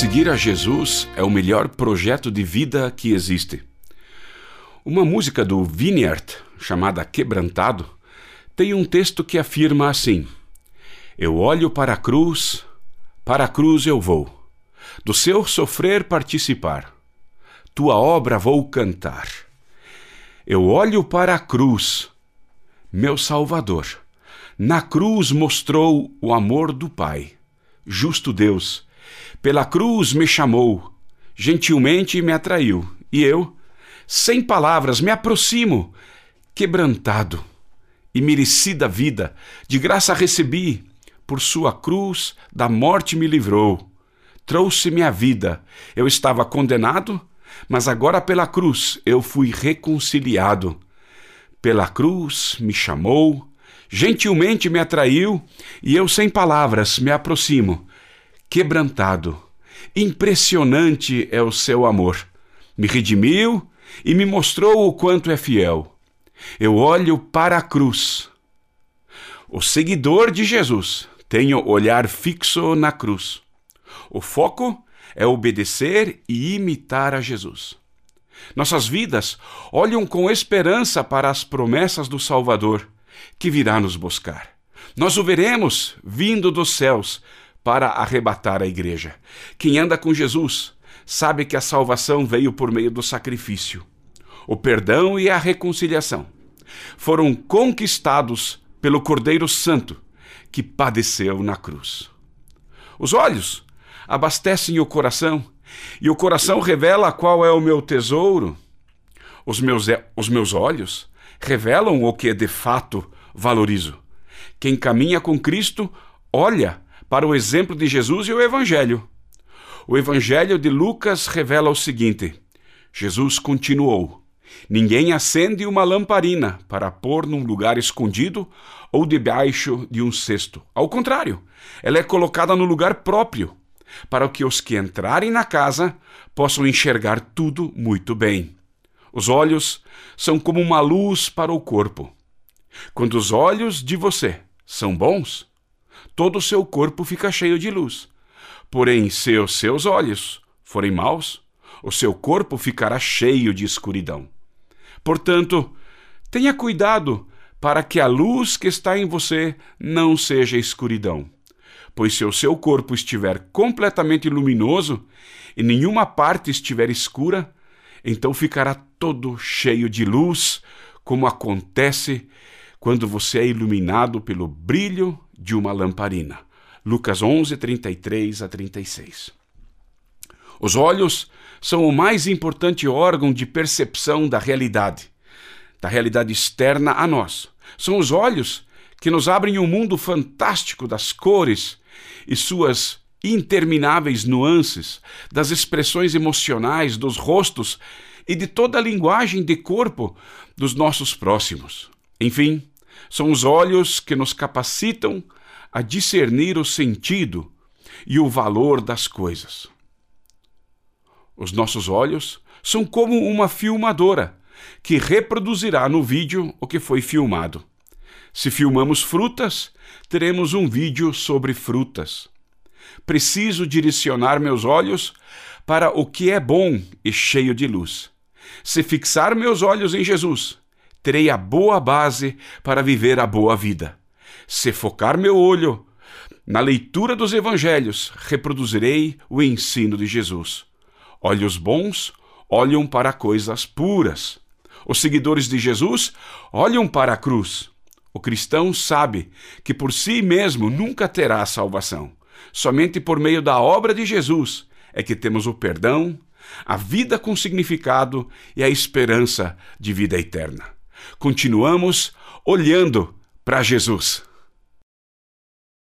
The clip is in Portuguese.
Seguir a Jesus é o melhor projeto de vida que existe. Uma música do Vineyard, chamada Quebrantado, tem um texto que afirma assim: Eu olho para a cruz, para a cruz eu vou, do seu sofrer participar, tua obra vou cantar. Eu olho para a cruz, meu Salvador, na cruz mostrou o amor do Pai, justo Deus pela cruz me chamou, gentilmente me atraiu, e eu, sem palavras, me aproximo, quebrantado e merecida vida, de graça recebi, por sua cruz da morte me livrou. Trouxe-me a vida. Eu estava condenado, mas agora pela cruz eu fui reconciliado. Pela cruz me chamou, gentilmente me atraiu, e eu sem palavras me aproximo quebrantado. Impressionante é o seu amor. Me redimiu e me mostrou o quanto é fiel. Eu olho para a cruz. O seguidor de Jesus tem o olhar fixo na cruz. O foco é obedecer e imitar a Jesus. Nossas vidas olham com esperança para as promessas do Salvador, que virá nos buscar. Nós o veremos vindo dos céus para arrebatar a igreja. Quem anda com Jesus sabe que a salvação veio por meio do sacrifício. O perdão e a reconciliação foram conquistados pelo Cordeiro Santo que padeceu na cruz. Os olhos abastecem o coração e o coração revela qual é o meu tesouro. Os meus, os meus olhos revelam o que de fato valorizo. Quem caminha com Cristo olha para o exemplo de Jesus e o Evangelho. O Evangelho de Lucas revela o seguinte: Jesus continuou: Ninguém acende uma lamparina para pôr num lugar escondido ou debaixo de um cesto. Ao contrário, ela é colocada no lugar próprio, para que os que entrarem na casa possam enxergar tudo muito bem. Os olhos são como uma luz para o corpo. Quando os olhos de você são bons, todo o seu corpo fica cheio de luz. Porém, se os seus olhos forem maus, o seu corpo ficará cheio de escuridão. Portanto, tenha cuidado para que a luz que está em você não seja escuridão. Pois se o seu corpo estiver completamente luminoso e nenhuma parte estiver escura, então ficará todo cheio de luz, como acontece quando você é iluminado pelo brilho de uma lamparina. Lucas 11, 33 a 36. Os olhos são o mais importante órgão de percepção da realidade, da realidade externa a nós. São os olhos que nos abrem um mundo fantástico das cores e suas intermináveis nuances, das expressões emocionais, dos rostos e de toda a linguagem de corpo dos nossos próximos. Enfim, são os olhos que nos capacitam a discernir o sentido e o valor das coisas. Os nossos olhos são como uma filmadora que reproduzirá no vídeo o que foi filmado. Se filmamos frutas, teremos um vídeo sobre frutas. Preciso direcionar meus olhos para o que é bom e cheio de luz. Se fixar meus olhos em Jesus, terei a boa base para viver a boa vida. Se focar meu olho na leitura dos evangelhos, reproduzirei o ensino de Jesus. Olhos bons olham para coisas puras. Os seguidores de Jesus olham para a cruz. O cristão sabe que por si mesmo nunca terá salvação. Somente por meio da obra de Jesus é que temos o perdão, a vida com significado e a esperança de vida eterna. Continuamos olhando para Jesus.